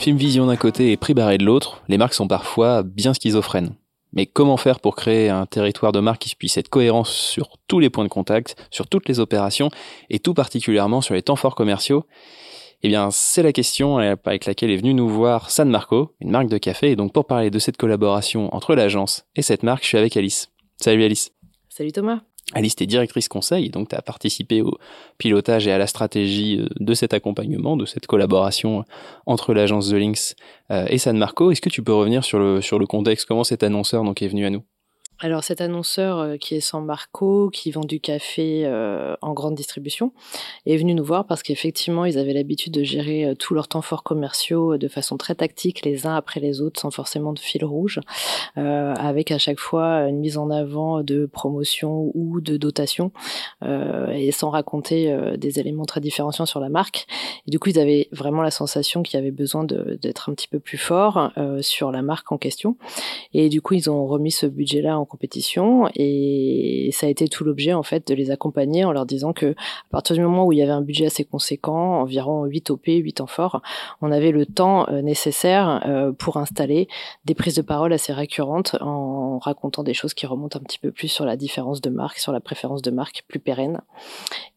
Film Vision d'un côté et Prix Barré de l'autre, les marques sont parfois bien schizophrènes. Mais comment faire pour créer un territoire de marque qui puisse être cohérent sur tous les points de contact, sur toutes les opérations, et tout particulièrement sur les temps forts commerciaux? Eh bien, c'est la question avec laquelle est venu nous voir San Marco, une marque de café. Et donc, pour parler de cette collaboration entre l'agence et cette marque, je suis avec Alice. Salut Alice. Salut Thomas. Alice, tu directrice conseil, donc tu as participé au pilotage et à la stratégie euh, de cet accompagnement, de cette collaboration entre l'agence The Links euh, et San Marco. Est-ce que tu peux revenir sur le, sur le contexte? Comment cet annonceur donc, est venu à nous? Alors cet annonceur euh, qui est San Marco, qui vend du café euh, en grande distribution, est venu nous voir parce qu'effectivement ils avaient l'habitude de gérer euh, tous leurs temps forts commerciaux de façon très tactique les uns après les autres sans forcément de fil rouge, avec à chaque fois une mise en avant de promotion ou de dotation et sans raconter des éléments très différenciants sur la marque. Et du coup ils avaient vraiment la sensation qu'il y avait besoin d'être un petit peu plus fort sur la marque en question. Et du coup ils ont remis ce budget là en compétition et ça a été tout l'objet en fait de les accompagner en leur disant que à partir du moment où il y avait un budget assez conséquent, environ 8 OP, 8 ans forts, on avait le temps euh, nécessaire euh, pour installer des prises de parole assez récurrentes en racontant des choses qui remontent un petit peu plus sur la différence de marque, sur la préférence de marque plus pérenne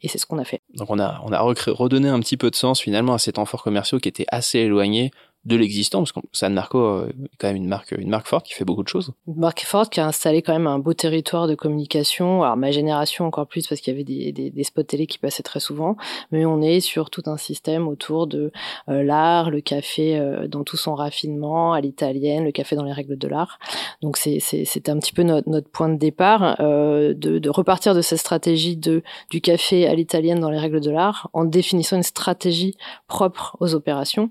et c'est ce qu'on a fait. Donc on a on a redonné un petit peu de sens finalement à ces temps forts commerciaux qui étaient assez éloignés de l'existant, parce que San Marco euh, est quand même une marque, une marque forte qui fait beaucoup de choses. Une marque forte qui a installé quand même un beau territoire de communication. Alors ma génération encore plus parce qu'il y avait des, des, spots télé qui passaient très souvent, mais on est sur tout un système autour de euh, l'art, le café euh, dans tout son raffinement, à l'italienne, le café dans les règles de l'art. Donc c'est c'est un petit peu notre, notre point de départ de, de repartir de cette stratégie de du café à l'italienne dans les règles de l'art en définissant une stratégie propre aux opérations.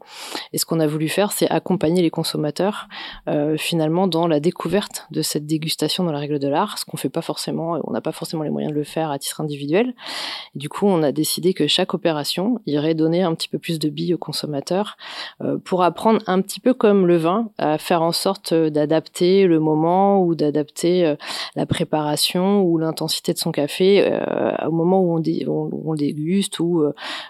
Et ce qu'on a voulu faire, c'est accompagner les consommateurs euh, finalement dans la découverte de cette dégustation dans la règle de l'art, ce qu'on fait pas forcément, on n'a pas forcément les moyens de le faire à titre individuel. du coup, on a décidé que chaque opération irait donner un petit peu plus de billes aux consommateurs euh, pour apprendre un petit peu comme le vin à faire en sorte d'adapter le moment ou d'adapter euh, la préparation ou l'intensité de son café au moment où on, on déguste ou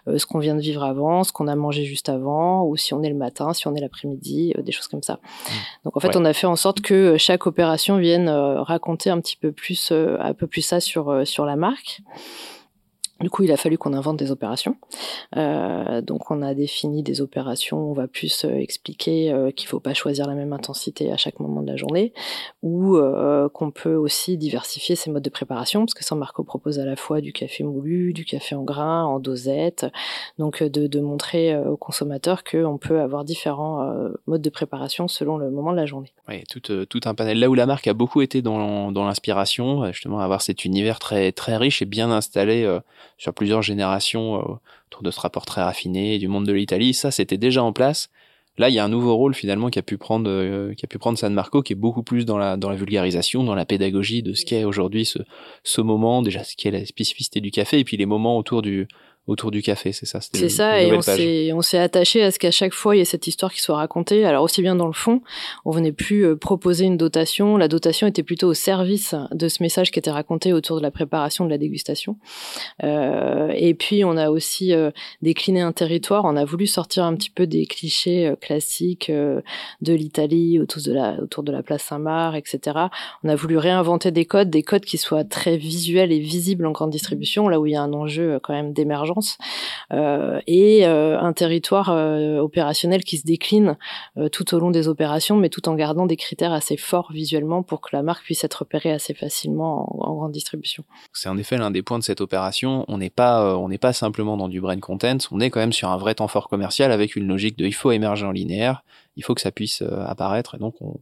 ce qu'on vient de vivre avant, ce qu'on a mangé juste avant ou si on est le matin, si on est l'après-midi, euh, des choses comme ça. Mmh. Donc en fait, on a fait en sorte que euh, chaque opération vienne euh, raconter un petit peu plus, un peu plus ça sur sur la marque. Du coup, il a fallu qu'on invente des opérations. Euh, donc, on a défini des opérations. On va plus euh, expliquer euh, qu'il faut pas choisir la même intensité à chaque moment de la journée, ou qu'on peut aussi diversifier ses modes de préparation, parce que San Marco propose à la fois du café moulu, du café en grains, en dosette. Donc, de, montrer aux consommateurs qu'on peut avoir différents modes de préparation selon le moment de la journée. Oui, tout, tout un panel. Là où la marque a beaucoup été dans, dans l'inspiration, justement, avoir cet univers très très riche et bien installé sur plusieurs générations euh, autour de ce rapport très raffiné du monde de l'Italie. Ça, c'était déjà en place. Là, il y a un nouveau rôle finalement qui a pu prendre, euh, qui a pu prendre San Marco, qui est beaucoup plus dans la dans la vulgarisation, dans la pédagogie de ce qu'est aujourd'hui ce ce moment, déjà ce qu'est la spécificité du café, et puis les moments autour du autour du café, c'est ça C'est ça, et on s'est, attaché à ce qu'à chaque fois il y ait cette histoire qui soit racontée. Alors aussi bien dans le fond, on venait plus euh, proposer une dotation, la dotation était plutôt au service de ce message qui était raconté autour de la préparation de la dégustation. Euh, et puis on a aussi euh, décliné un territoire, on a voulu sortir un petit peu des clichés classiques de l'Italie autour de la autour de la place Saint-Marc, etc. On a voulu réinventer des codes, des codes qui soient très visuels et visibles en grande distribution, là où il y a un enjeu quand même d'émergence euh, et euh, un territoire euh, opérationnel qui se décline tout au long des opérations, mais tout en gardant des critères assez forts visuellement pour que la marque puisse être repérée assez facilement en, grande distribution. C'est en effet l'un des points de cette opération. On n'est pas, simplement dans du brand content, on est quand même sur un vrai temps fort commercial avec une logique de il faut émerger en linéaire, il faut que ça puisse apparaître, et donc on,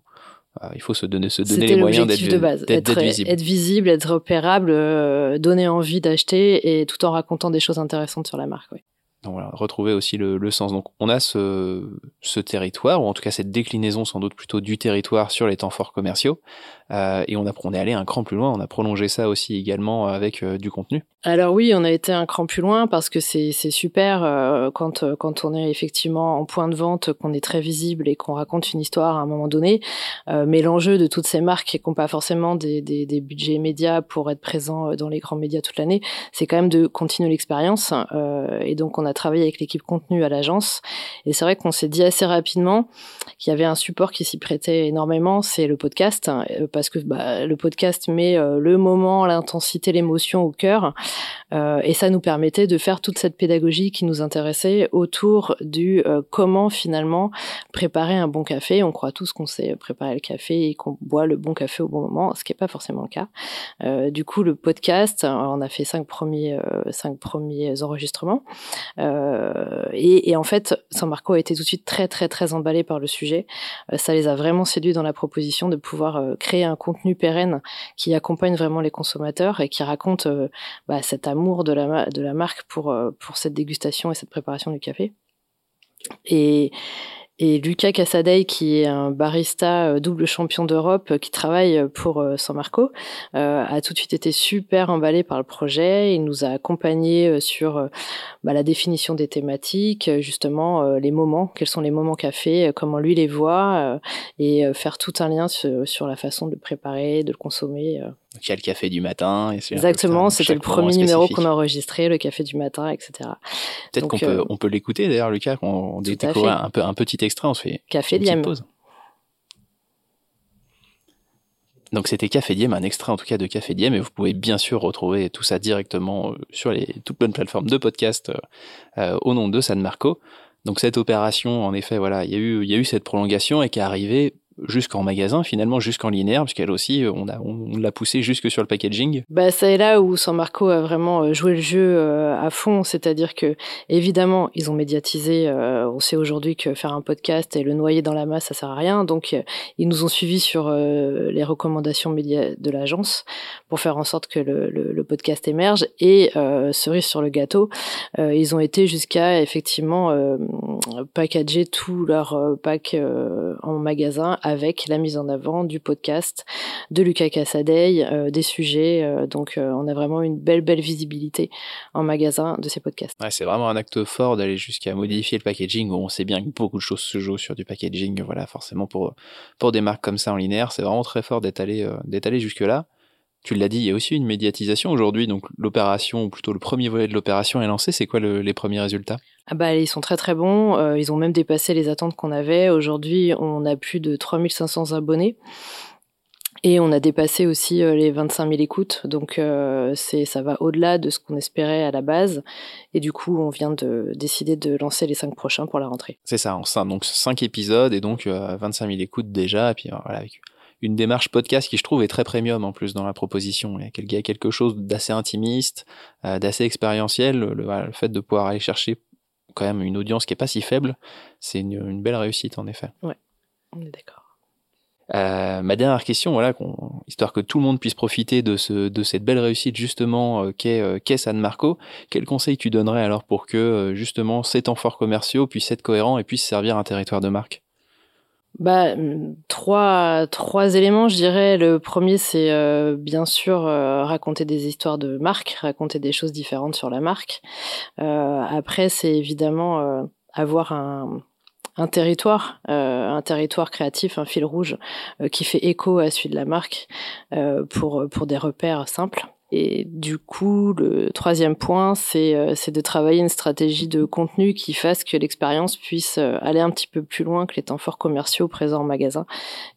il faut se donner, se donner les moyens d'être de base, être, visible. être visible, être repérable, euh, donner envie d'acheter et tout en racontant des choses intéressantes sur la marque. Oui. Donc voilà, retrouver aussi le, sens. Donc on a ce, territoire, ou en tout cas cette déclinaison sans doute plutôt du territoire sur les temps forts commerciaux, euh, et on, a, on est allé un cran plus loin, on a prolongé ça aussi également avec euh, du contenu. Alors oui, on a été un cran plus loin parce que c'est super euh, quand, quand on est effectivement en point de vente, qu'on est très visible et qu'on raconte une histoire à un moment donné. Mais l'enjeu de toutes ces marques qui n'ont pas forcément des, des, des, budgets médias pour être présents dans les grands médias toute l'année, c'est quand même de continuer l'expérience. et donc on a a travaillé avec l'équipe contenu à l'agence. Et c'est vrai qu'on s'est dit assez rapidement qu'il y avait un support qui s'y prêtait énormément, c'est le podcast, hein, parce que bah, le podcast met le moment, l'intensité, l'émotion au cœur. et ça nous permettait de faire toute cette pédagogie qui nous intéressait autour du comment finalement préparer un bon café. On croit tous qu'on sait préparer le café et qu'on boit le bon café au bon moment, ce qui n'est pas forcément le cas. Euh, du coup, le podcast, on a fait cinq premiers, euh, cinq premiers enregistrements. Euh, et, et, en fait, San Marco a été tout de suite très, très, très emballé par le sujet. Euh, ça les a vraiment séduits dans la proposition de pouvoir euh, créer un contenu pérenne qui accompagne vraiment les consommateurs et qui raconte bah, cet amour de la, de la marque pour, pour cette dégustation et cette préparation du café. Et, et Lucas Casadei, qui est un barista euh, double champion d'Europe, euh, qui travaille euh, pour San Marco, a tout de suite été super emballé par le projet. Il nous a accompagnés sur bah, la définition des thématiques, justement les moments, quels sont les moments café, comment lui les voit, et faire tout un lien sur, la façon de le préparer, de le consommer. Il y a le café du matin. Exactement, c'était le premier numéro qu'on a enregistré, le café du matin, etc. Peut-être qu'on peut, on peut l'écouter d'ailleurs, Lucas, on découvre un, peu, un petit extrait, on se fait café une pause. Donc c'était Café Diem, un extrait en tout cas de Café Diem, et vous pouvez bien sûr retrouver tout ça directement euh, sur les toutes bonnes plateformes de podcast euh, euh, au nom de San Marco. Donc cette opération, en effet, voilà, il y a eu, il y a eu cette prolongation et qui est arrivée jusqu'en magasin, finalement, jusqu'en linéaire, puisqu'elle aussi, euh, on, a, on l'a poussé jusque sur le packaging. Bah, c'est là où San Marco a vraiment euh, joué le jeu euh, à fond, c'est-à-dire que, évidemment, ils ont médiatisé, on sait aujourd'hui que faire un podcast et le noyer dans la masse, ça sert à rien, donc ils nous ont suivis sur les recommandations médias de l'agence pour faire en sorte que le, podcast émerge, et cerise sur le gâteau, ils ont été jusqu'à, effectivement, packager tout leur pack en magasin avec la mise en avant du podcast de Lucas Cassadei, euh, des sujets. Euh, donc, euh, on a vraiment une belle, belle visibilité en magasin de ces podcasts. C'est vraiment un acte fort d'aller jusqu'à modifier le packaging. On sait bien que beaucoup de choses se jouent sur du packaging. Voilà, forcément pour pour des marques comme ça en linéaire, c'est vraiment très fort d'être allé allé jusque là. Tu l'as dit, il y a aussi une médiatisation aujourd'hui, donc l'opération, ou plutôt le premier volet de l'opération est lancé. C'est quoi les premiers résultats? Ah bah, Ils sont très très bons, euh, ils ont même dépassé les attentes qu'on avait. Aujourd'hui, on a plus de 3500 abonnés. Et on a dépassé aussi euh, les 25 000 écoutes, donc euh, c'est ça va au-delà de ce qu'on espérait à la base. Et du coup, on vient de décider de lancer les cinq prochains pour la rentrée. C'est ça, donc cinq épisodes et donc 25 000 écoutes déjà. Et puis voilà, avec une démarche podcast qui je trouve est très premium en plus dans la proposition. Il y a quelque chose d'assez intimiste, euh, d'assez expérientiel. Le, fait de pouvoir aller chercher quand même une audience qui est pas si faible, c'est une, belle réussite en effet. Ouais, on est d'accord. Euh, ma dernière question, voilà, histoire que tout le monde puisse profiter de, ce, de cette belle réussite justement euh, qu'est euh, San Marco, quel conseil tu donnerais alors pour que justement ces temps forts commerciaux puissent être cohérents et puissent servir un territoire de marque? Bah, trois, trois éléments, je dirais. Le premier, c'est euh, bien sûr euh, raconter des histoires de marque, raconter des choses différentes sur la marque. Euh, après, c'est évidemment avoir un, un territoire, un territoire créatif, un fil rouge qui fait écho à celui de la marque pour, pour des repères simples. Et du coup, le troisième point, c'est euh, de travailler une stratégie de contenu qui fasse que l'expérience puisse euh, aller un petit peu plus loin que les temps forts commerciaux présents en magasin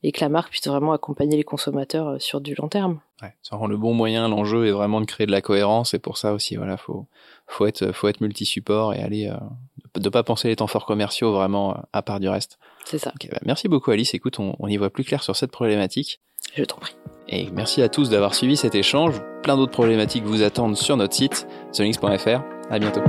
et que la marque puisse vraiment accompagner les consommateurs euh, sur du long terme. Ouais, ça rend le bon moyen. L'enjeu est vraiment de créer de la cohérence et pour ça aussi, voilà, faut faut être faut être multi-support et aller euh, de pas penser les temps forts commerciaux vraiment à part du reste. C'est ça. bah merci beaucoup Alice. Écoute, on, on y voit plus clair sur cette problématique. Je t'en prie. Et merci à tous d'avoir suivi cet échange. Plein d'autres problématiques vous attendent sur notre site, thelinks.fr. À bientôt.